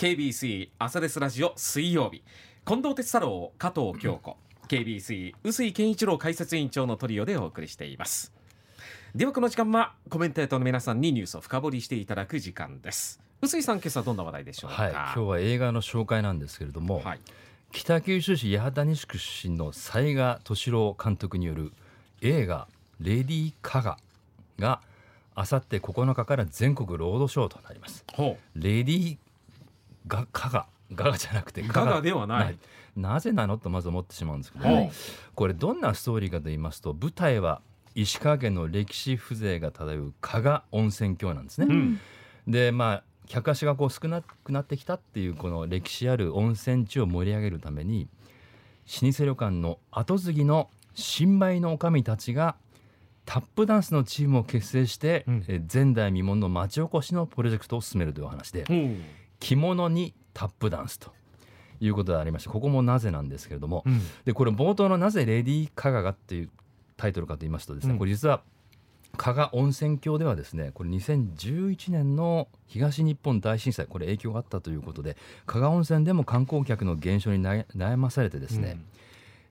KBC 朝ですラジオ水曜日。近藤哲太郎加藤京子。KBC 臼井健一郎解説委員長のトリオでお送りしています。ではこの時間はコメンテーターの皆さんにニュースを深掘りしていただく時間です。臼井さん今朝どんな話題でしょうか、はい、今日は映画の紹介なんですけれども、はい。北九州市八幡西区出身の雑賀敏郎監督による映画「レディー・カガ」があさって9日から全国ロードショーとなります。ほレディーガカガガガじゃなくてガガではない。なぜなのとまず思ってしまうんですけどほうもこれどんなストーリーかと言いますと舞台は石川県の歴史風情が漂う加賀温泉郷なんですね。う、うん、でまあ客足がこう少なくなってきたっていうこの歴史ある温泉地を盛り上げるために老舗旅館の後継ぎの新米の女将たちがタップダンスのチームを結成して、うん。え前代未聞の町おこしのプロジェクトを進めるというお話で。ほう着物にタップダンスということでありましてここもなぜなんですけれどもうん。でこれ冒頭のなぜレディー・カガがっていうタイトルかと言いますとですね、うん。これ実は加賀温泉郷ではですねこれ2011年の東日本大震災これ影響があったということで加賀温泉でも観光客の減少に悩悩まされてですね、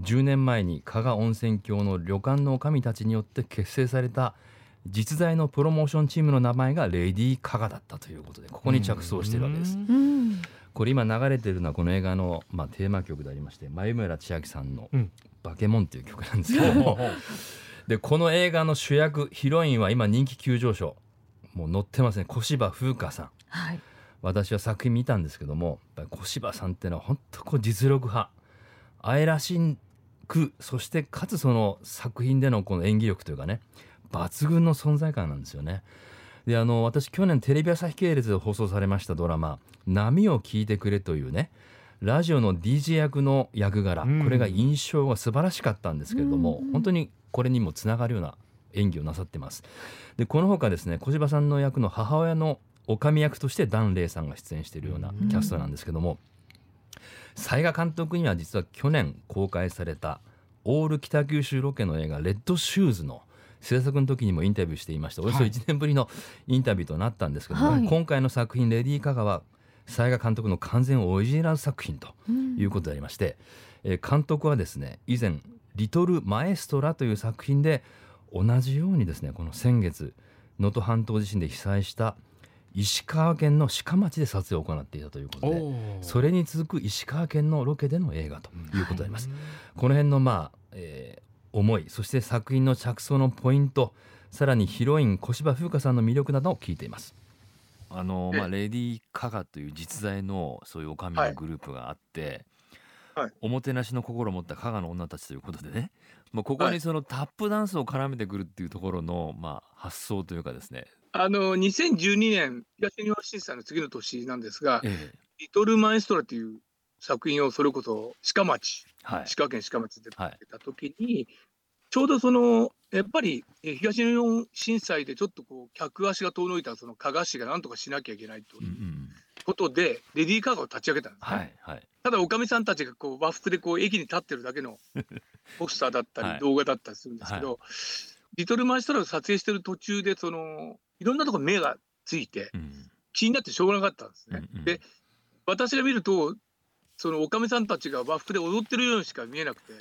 10年前に加賀温泉郷の旅館の女将たちによって結成された実在のプロモーションチームの名前がレディー・加賀だったということでここに着想しているわけです。これ今流れてるのはこの映画の、まあ、テーマ曲でありまして眉村千秋さんのうん「バケモン」っていう曲なんですけど。も でこの映画の主役ヒロインは今人気急上昇。もう乗ってますね小芝風花さん。はい。私は作品見たんですけども小芝さんっていうのは本当こう実力派。愛らしくそしてかつその作品でのこの演技力というかね抜群の存在感なんですよね。であの私去年テレビ朝日系列で放送されましたドラマ「波を聞いてくれ」というねラジオの DJ 役の役柄、うんこれが印象が素晴らしかったんですけれども、うん本当にこれにもつながるような演技をなさってます。でこのほかですね小芝さんの役の母親の女将役として檀れいさんが出演しているようなキャストなんですけども雑賀監督には実は去年公開されたオール北九州ロケの映画「レッドシューズ」の制作の時にもインタビューしていましたおよそはい。1年ぶりのインタビューとなったんですけども、はい。今回の作品「レディー・カガ」は雑賀監督の完全オリジナル作品とうん。いうことでありまして、えー監督はですね以前「リトル・マエストラ」という作品で同じようにですねこの先月能登半島地震で被災した石川県の鹿町で撮影を行っていたということでそれに続く石川県のロケでの映画ということであります。この辺のまあ、えー思いそして作品の着想のポイントさらにヒロイン小芝風花さんの魅力などを聞いています。あのえまあ、レディー・カガという実在のそういうおかみのグループがあって、はい。おもてなしの心を持った加賀の女たちということでね、まあ、ここはい。にそのタップダンスを絡めてくるっていうところの、まあ、発想というかですね、あの2012年東日本震災の次の年なんですがええ「リトル・マエストラ」という作品をそれこそ鹿町はい。石川県鹿町ではい出た時に、ちょうどそのやっぱりえー東日本震災でちょっとこう客足が遠のいたその加賀市がなんとかしなきゃいけないとうんうん。ことで、レディー・カーを立ち上げたんですね。はいはい。ただおかみさんたちがこう和服でこう駅に立ってるだけの ポスターだったはい。り動画だったりするんですけど、リトルマイストラを撮影してる途中でそのいろんなところ目がついてうん。気になってしょうがなかったんですね。うんうん。で私が見るとそのおかみさんたちが和服で踊ってるようにしか見えなくて。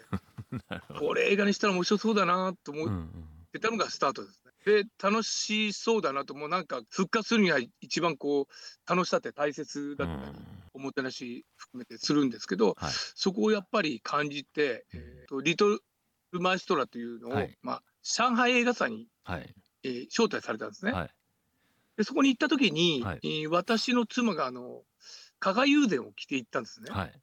これ映画にしたら面白そうだなと思ってたのがスタートですね。で楽しそうだなともう。なんか復活するには一番こう楽しさって大切だったり、おもてなし含めてするんですけど、はい。そこをやっぱり感じて、えーとリトルマエストラというのを、はい。まあ、上海映画祭に、はい。えー招待されたんですね。はい。でそこに行った時に、はい。えー私の妻があの加賀友禅を着て行ったんですね。はい。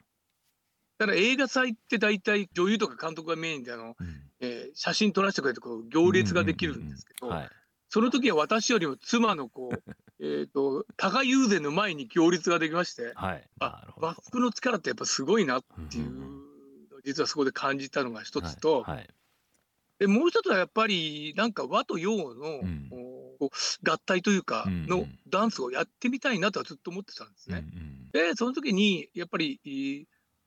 だから映画祭って大体女優とか監督がメインであの、うん。えー写真撮らせてくれてこう行列ができるんですけど、はい。その時は私よりも妻のこう えーと加賀友禅の前に行列ができましてはい。あ和服の力ってやっぱすごいなっていううん実はそこで感じたのが一つと、はい。はい。でもう一つはやっぱりなんか和と洋の、うんこう合体というかのダンスをやってみたいなとはずっと思ってたんですね。うんでその時にやっぱり、えー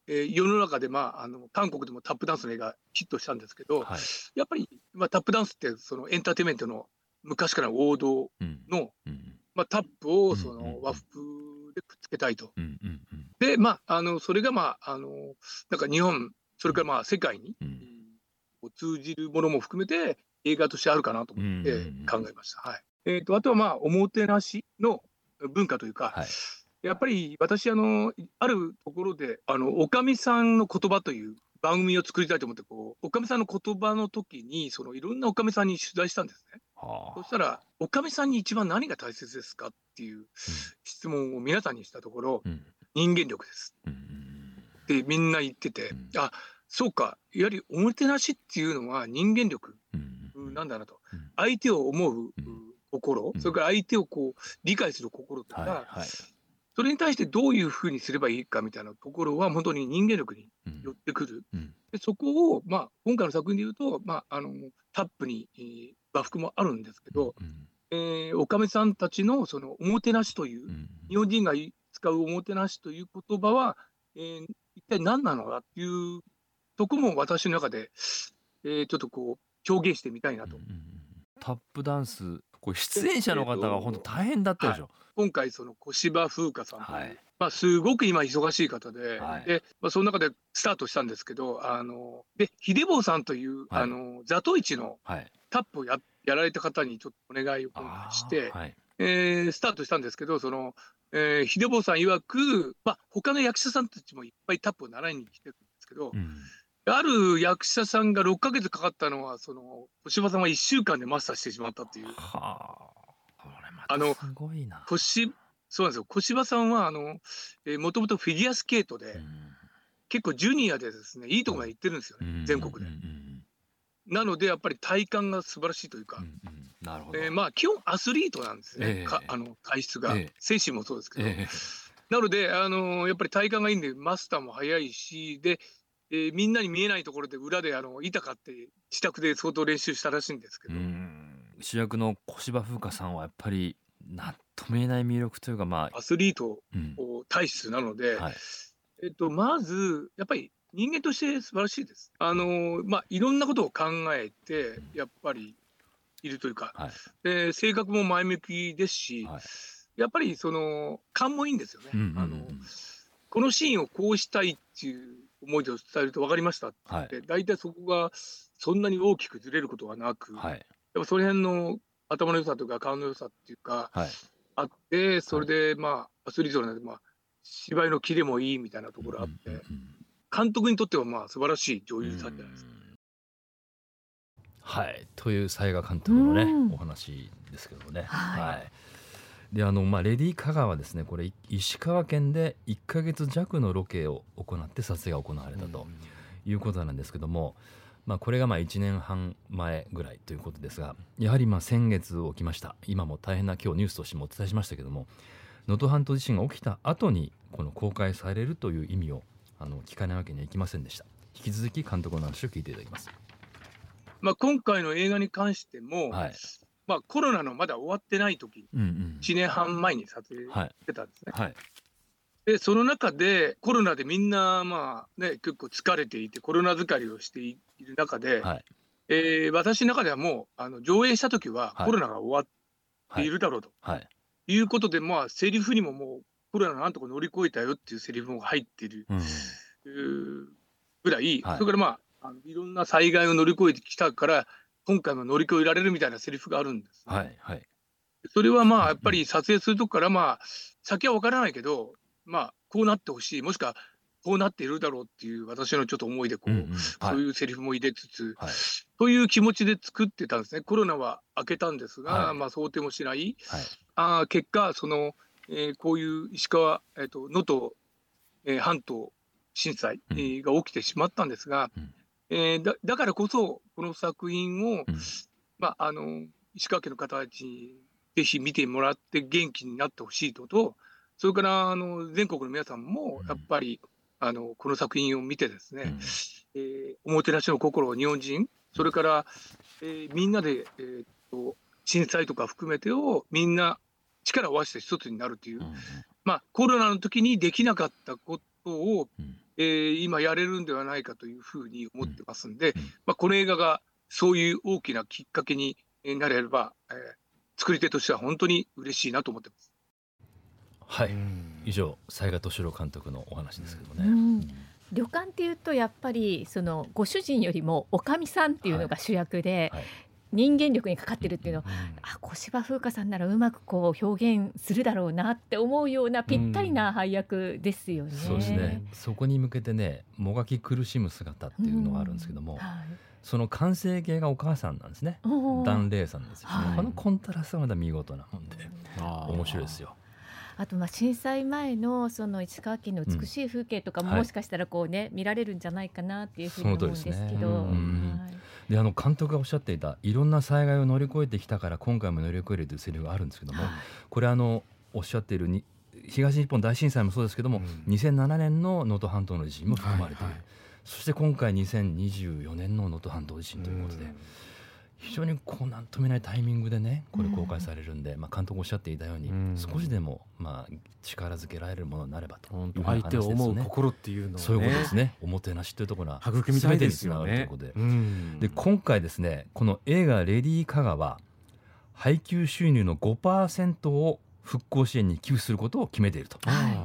世の中で、まあ、あの韓国でもタップダンスの映画ヒットしたんですけど、うんはい。やっぱり、まあ、タップダンスってそのエンターテインメントの昔からの王道うん。の、うんまあ、タップをその和服でくっつけたいと。うんうんうんで、まあ、あのそれが、まあ、あのなんか日本、それからまあ世界に、通じるものも含めて、映画としてあるかなと思って考えました。はい。えー、とあとは、まあ、おもてなしの文化というか、はい。やっぱり私あの、あるところで、あのおかみさんの言葉という番組を作りたいと思ってこう、おかみさんの言葉の時に、そのいろんなおかみさんに取材したんですね。はそしたら、おかみさんに一番何が大切ですかっていう質問を皆さんにしたところ、あうん。人間力です。うんうんってみんな言ってて、うん。あそうか、やはりおもてなしっていうのは人間力なんだなと、うん。相手を思ううん。心、うん。それから相手をこう理解する心とか、それに対してどういうふうにすればいいかみたいなところは、本当に人間力にうん。寄ってくる。うん。でそこを、まあ、今回の作品でいうと、まあ、あのタップに、えー和服もあるんですけど、うんえーおかみさんたちのそのおもてなしという、うん。日本人が使うおもてなしという言葉は、えー一体何なのかっていうとこも私の中で、えーちょっとこう表現してみたいなと。うんうんタップダンスこれ出演者の方が本当大変だったでしょ、今回その小芝風花さんはい。まあ、すごく今忙しい方で,、はい。でまあ、その中でスタートしたんですけどあので秀坊さんという、はい。あの座頭市のはい。タップをややられた方にちょっとお願いをして、はい。えースタートしたんですけどその、えー秀坊さん曰く、まあ他の役者さんたちもいっぱいタップを習いに来てるんですけど、うんある役者さんが6ヶ月かかったのはその小芝さんは1週間でマスターしてしまったっていう。はあ。これまたすごいな。小芝そうなんですよ。小芝さんはあの、えー、もともとフィギュアスケートで、うん。結構ジュニアでですねいいとこまで行ってるんですよね、うん。全国で。なのでやっぱり体幹が素晴らしいというか、なるほど、えーまあ基本アスリートなんですね、ええ。かあの体質が、ええ。精神もそうですけど、えなので、あのーやっぱり体幹がいいんでマスターも早いしで、えーみんなに見えないところで裏であの板買って自宅で相当練習したらしいんですけえど、うん。主役の小芝風花さんはやっぱりなんとも言えない魅力というかまあ、アスリートうん。体質なので、はい。えっと、まずやっぱり人間として素晴らしいです。あのーまあ、いろんなことを考えてやっぱりいるというか、はい。で性格も前向きですし、はい。やっぱりその勘もいいんですよね。うんうんうん。あのこのシーンをこうしたいっていう思いで伝えると分かりましたって。はい。で大体そこがそんなに大きくずれることはなく、やっはいぱその辺の頭の良さとか顔の良さっていうかはい。あってそれでまあアスリートなのでまあ芝居のキレもいいみたいなところあって、うんうんうん。監督にとってはまあ素晴らしい女優さんじゃないですか。はい、という雑賀監督のね、うん。お話ですけどもね。はいであのまあ、レディー・カガーはですねこれい石川県で1か月弱のロケを行って撮影が行われたということなんですけども、まあ、これがまあ1年半前ぐらいということですがやはりまあ先月起きました。今も大変な今日ニュースとしてもお伝えしましたけども能登半島地震が起きた後にこの公開されるという意味をあの聞かないわけにはいきませんでした。引き続き監督の話を聞いていただきます。まあ、今回の映画に関しても、はいまあ、コロナのまだ終わってない時うんうん。1年半前に撮影しはい。てたんですね。はい。でその中でコロナでみんなまあね結構疲れていてコロナ疲れをしている中で、はい。えー私の中ではもうあの上映した時ははい。コロナが終わっているだろうと。はい。いうことで、まあセリフにももうコロナなんとか乗り越えたよっていうセリフも入っている。うん。ぐらい、はい。それからまああのいろんな災害を乗り越えてきたから今回も乗り越えられるみたいなセリフがあるんですね、はいはい。それはまあやっぱり撮影するとこからまあ先は分からないけどまあこうなってほしい。もしくはこうなっているだろうっていう私のちょっと思いでこう、うんうん。はい。そういうセリフも入れつつ、はい。という気持ちで作ってたんですね。コロナは明けたんですが、はい。まあ想定もしない。はい。あー結果その、えーこういう石川えっ、と能登、えー半島震災、が起きてしまったんですが、うんえーだだからこそこの作品を、うん。まああの石川県の方たちにぜひ見てもらって元気になってほしいのとそれからあの全国の皆さんもやっぱり、あのこの作品を見てですね、うん。えーおもてなしの心を日本人それから、えーみんなで、えーっと震災とか含めてをみんな力を合わせて一つになるという、うんまあ、コロナの時にできなかったことを、うん。えー今やれるんではないかというふうに思ってますんで、うん。まあ、この映画がそういう大きなきっかけになれれば、えー作り手としては本当に嬉しいなと思ってます。はい、うん。以上雑賀敏郎監督のお話ですけどね、うん。旅館っていうとやっぱりそのご主人よりもおかみさんっていうのが主役で、はい人間力にかかってるっていうのうん。あ小芝風花さんならうまくこう表現するだろうなって思うようなぴったりな配役ですよね。そうですね。そこに向けてねもがき苦しむ姿っていうのがあるんですけども、はい。その完成形がお母さんなんですね。檀れいさんですよ、はい。このコントラストがまた見事なもんで面白いですよ。あとまあ震災前のその石川県の美しい風景とかももしかしたらこうね、見られるんじゃないかなっていうふうに思うんですけど、であの監督がおっしゃっていたいろんな災害を乗り越えてきたから今回も乗り越えるというセリフがあるんですけども、これあのおっしゃっているに東日本大震災もそうですけども、うん。2007年の能登半島の地震も含まれている、はいはいそして今回2024年の能登半島地震ということで、非常にこうなんともないタイミングでねこれ公開されるんで、まあ、監督おっしゃっていたように、うん。少しでもまあ力づけられるものになればと相手を思う心っていうのをね。そういうことですね。おもてなしというところが育みたいですよね。ということで。うん。で今回ですねこの映画「レディー・カガ」は配給収入の5%を復興支援に寄付することを決めていると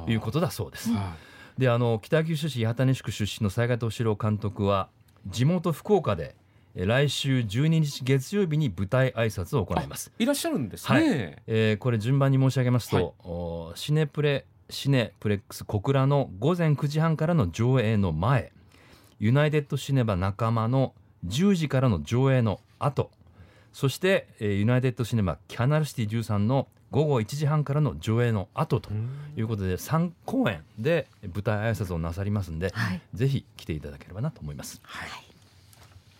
いうことだそうです。はであの北九州市八幡西区出身の雑賀敏郎監督は地元福岡でえ来週12日月曜日に舞台挨拶を行います。いいらっしゃるんですね、えーこれ順番に申し上げますと、はい。おシネプレシネプレックス小倉の午前9時半からの上映の前ユナイテッドシネマ仲間の10時からの上映の後そして、えーユナイテッドシネマキャナルシティ13の午後1時半からの上映の後ということで3公演で舞台挨拶をなさりますんで、はい。ぜひ来ていただければなと思います。はい